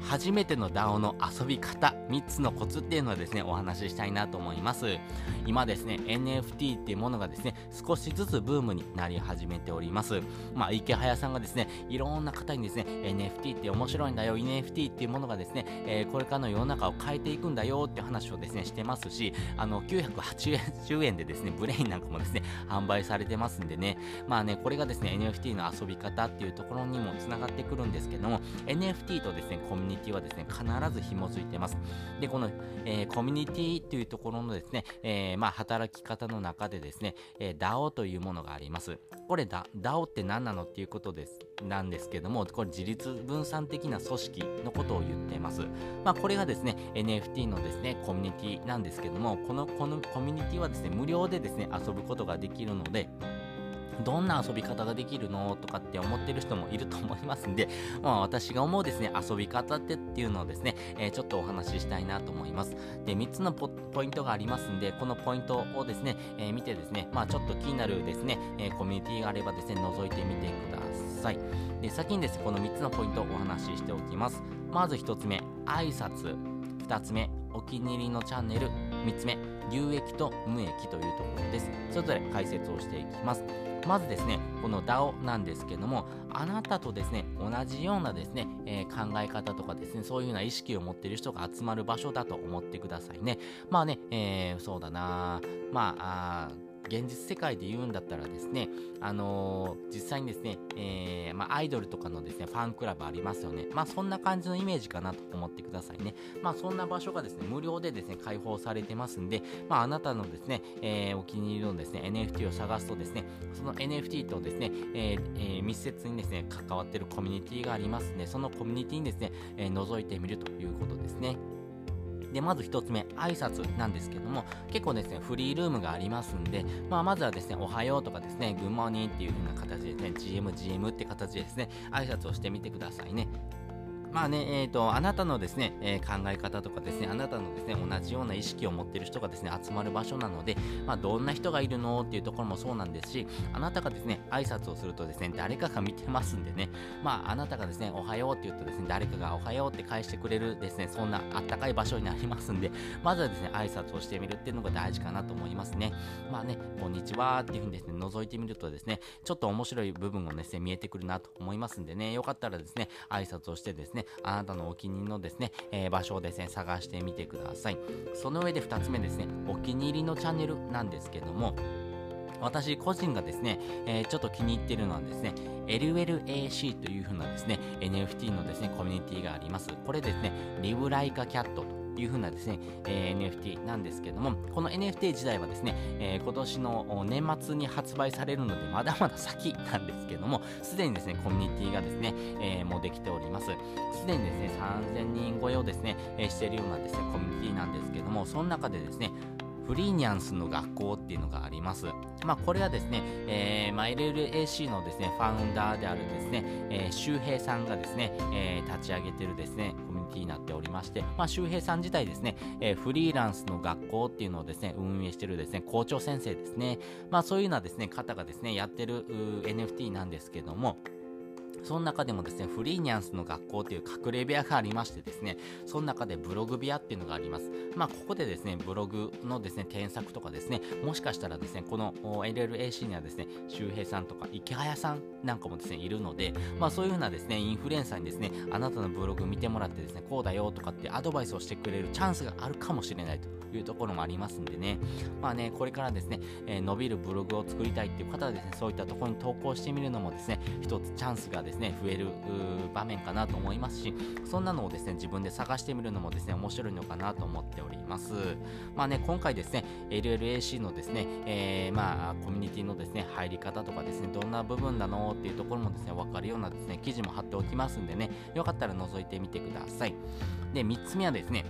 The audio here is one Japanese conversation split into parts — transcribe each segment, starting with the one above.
初めての DAO の遊び方3つのコツっていうのをですねお話ししたいなと思います。今ですね NFT っていうものがですね少しずつブームになり始めております。まあ池早さんがですねいろんな方にですね NFT って面白いんだよ NFT っていうものがですね、えー、これからの世の中を変えていくんだよって話をですねしてますしあの980円でですねブレインなんかもですね販売されてますんでね。まあねこれがですね NFT の遊び方っていうところにもつながってくるんですけども NFT とですねコミュニニティはですね、必ず紐づいてます。で、この、えー、コミュニティというところのですね、えー、まあ、働き方の中でですね、えー、DAO というものがあります。これ DAO って何なのっていうことです、なんですけども、これ自立分散的な組織のことを言っています。まあ、これがですね、NFT のですね、コミュニティなんですけども、この、このコミュニティはですね、無料でですね、遊ぶことができるので、どんな遊び方ができるのとかって思ってる人もいると思いますんで、まあ、私が思うですね、遊び方ってっていうのをですね、えー、ちょっとお話ししたいなと思います。で、3つのポイントがありますんで、このポイントをですね、えー、見てですね、まあちょっと気になるですね、えー、コミュニティがあればですね、覗いてみてください。で、先にですね、この3つのポイントをお話ししておきます。まず1つ目、挨拶。2つ目、お気に入りのチャンネル。3つ目、有益と無益というところです。それぞれ解説をしていきます。まずですね、この DAO なんですけども、あなたとですね、同じようなですね、えー、考え方とかですね、そういうような意識を持っている人が集まる場所だと思ってくださいね。まあね、えー、そうだなまあ、あ現実世界で言うんだったらですね、あのー、実際にですね、えー、まあ、アイドルとかのですね、ファンクラブありますよね。まあ、そんな感じのイメージかなと思ってくださいね。まあ、そんな場所がですね、無料でですね、開放されてますんで、まあ、あなたのですね、えー、お気に入りのですね、NFT を探すとですね、その NFT とですね、えー、密接にですね、関わってるコミュニティがありますんで、そのコミュニティにですね、え覗いてみるということですね。で、まず1つ目、挨拶なんですけども、結構ですね、フリールームがありますんで、まあ、まずはですね、おはようとかですね、グッモーニーっていう風な形でですね、GM、GM って形でですね、挨拶をしてみてくださいね。まあね、えっ、ー、と、あなたのですね、えー、考え方とかですね、あなたのですね、同じような意識を持ってる人がですね、集まる場所なので、まあ、どんな人がいるのっていうところもそうなんですし、あなたがですね、挨拶をするとですね、誰かが見てますんでね、まあ、あなたがですね、おはようって言うとですね、誰かがおはようって返してくれるですね、そんなあったかい場所になりますんで、まずはですね、挨拶をしてみるっていうのが大事かなと思いますね。まあね、こんにちはっていうふうにですね、覗いてみるとですね、ちょっと面白い部分がですね、見えてくるなと思いますんでね、よかったらですね、挨拶をしてですね、あなたのお気に入りのですね、えー、場所をですね、探してみてください。その上で2つ目ですね、お気に入りのチャンネルなんですけども、私個人がですね、えー、ちょっと気に入ってるのはですね、LLAC という風なですね、NFT のですね、コミュニティがあります。これですね、リブライカキャットという風なですね、えー、NFT なんですけども、この NFT 自体はですね、えー、今年の年末に発売されるので、まだまだ先なんですけども、すでにですね、コミュニティがですね、えー、もうできております。すでにですね、3000人超えをですね、えしているようなですね、コミュニティなんですけども、その中でですね、フリーニャンスの学校っていうのがあります。まあ、これはですね、えー、まあ、LLAC のですね、ファウンダーであるですね、えー、周平さんがですね、えー、立ち上げてるですね、おりまして、まあ、周平さん自体ですね、えー、フリーランスの学校っていうのをですね、運営してるですね、校長先生ですね、まあ、そういうようなですね、方がですね、やってる NFT なんですけども、その中でもですね、フリーニャンスの学校という隠れ部屋がありましてですね、その中でブログ部屋っていうのがあります。まあ、ここでですね、ブログのですね、添削とかですね、もしかしたらですね、この LLAC にはですね、周平さんとか池早さんなんかもですね、いるので、まあ、そういうふうなですね、インフルエンサーにですね、あなたのブログ見てもらってですね、こうだよとかってアドバイスをしてくれるチャンスがあるかもしれないと。いうところもありますんでね、まあね、これからですね、えー、伸びるブログを作りたいっていう方はですね、そういったところに投稿してみるのもですね、一つチャンスがですね、ね増える場面かなと思いますし、そんなのをですね、自分で探してみるのもですね、面白いのかなと思っております。まあね、今回ですね、LLAC のですね、えー、まあ、コミュニティのですね、入り方とかですね、どんな部分なのっていうところもですね、わかるようなですね、記事も貼っておきますんでね、よかったら覗いてみてください。で、3つ目はですね、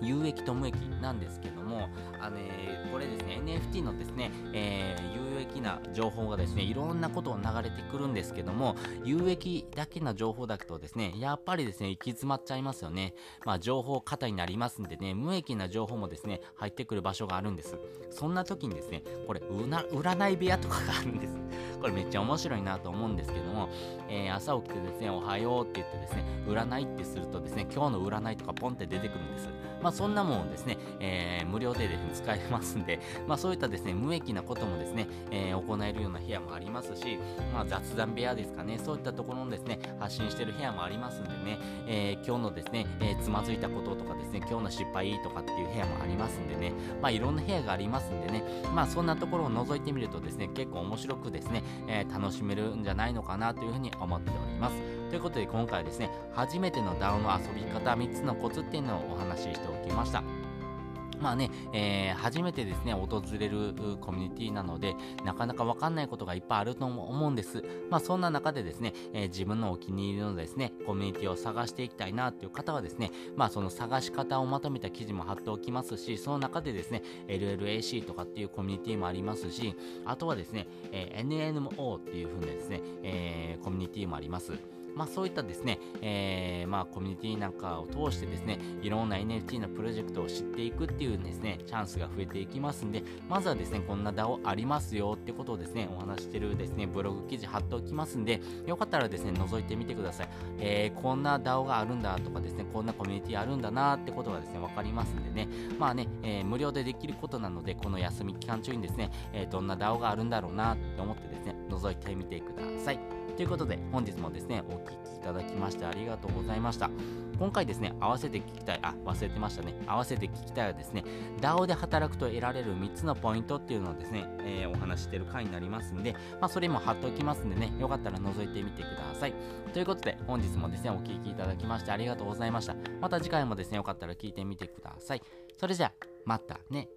有益と無益なんですけども、あの、ね、これですね、NFT のですね、えー、有益な情報がですねいろんなことを流れてくるんですけども有益だけな情報だとですねやっぱりですね行き詰まっちゃいますよね。まあ情報過多になりますんでね無益な情報もですね入ってくる場所があるんです。そんな時にですねこれ占い部屋とかがあるんです。これめっちゃ面白いなと思うんですけども、えー、朝起きてですねおはようって言ってですね占いってするとですね今日の占いとかポンって出てくるんです。まあそんなもんですね、えー、無料でですね使えますんでまあそういったですね無益なこともですね、えー、行えるような部屋もありますし、まあ、雑談部屋ですかね、そういったところのですね、発信してる部屋もありますんでね、えー、今日のですね、え、つまずいたこととかですね、今日の失敗とかっていう部屋もありますんでね、まあいろんな部屋がありますんでね、まあそんなところを覗いてみるとですね、結構面白くですね、え、楽しめるんじゃないのかなというふうに思っております。ということで今回はですね、初めての DAO の遊び方3つのコツっていうのをお話ししておきました。まあね、えー、初めてですね、訪れるコミュニティなので、なかなかわかんないことがいっぱいあると思うんです。まあそんな中でですね、えー、自分のお気に入りのですね、コミュニティを探していきたいなっていう方はですね、まあその探し方をまとめた記事も貼っておきますし、その中でですね、LLAC とかっていうコミュニティもありますし、あとはですね、えー、NNMO っていう風なですね、えー、コミュニティもあります。まあ、そういったですね、えー、まあ、コミュニティなんかを通してですね、いろんな NFT のプロジェクトを知っていくっていうですね、チャンスが増えていきますんで、まずはですね、こんな DAO ありますよってことをですね、お話してるですね、ブログ記事貼っておきますんで、よかったらですね、覗いてみてください。えー、こんな DAO があるんだとかですね、こんなコミュニティあるんだなってことがですね、わかりますんでね、まあね、えー、無料でできることなので、この休み期間中にですね、え、どんな DAO があるんだろうなって思ってですね、覗いてみてください。ということで、本日もですね、お聴きいただきましてありがとうございました。今回ですね、合わせて聞きたい、あ、忘れてましたね。合わせて聞きたいはですね、DAO で働くと得られる3つのポイントっていうのをですね、えー、お話してる回になりますんで、まあ、それも貼っておきますんでね、よかったら覗いてみてください。ということで、本日もですね、お聴きいただきましてありがとうございました。また次回もですね、よかったら聞いてみてください。それじゃあ、またね。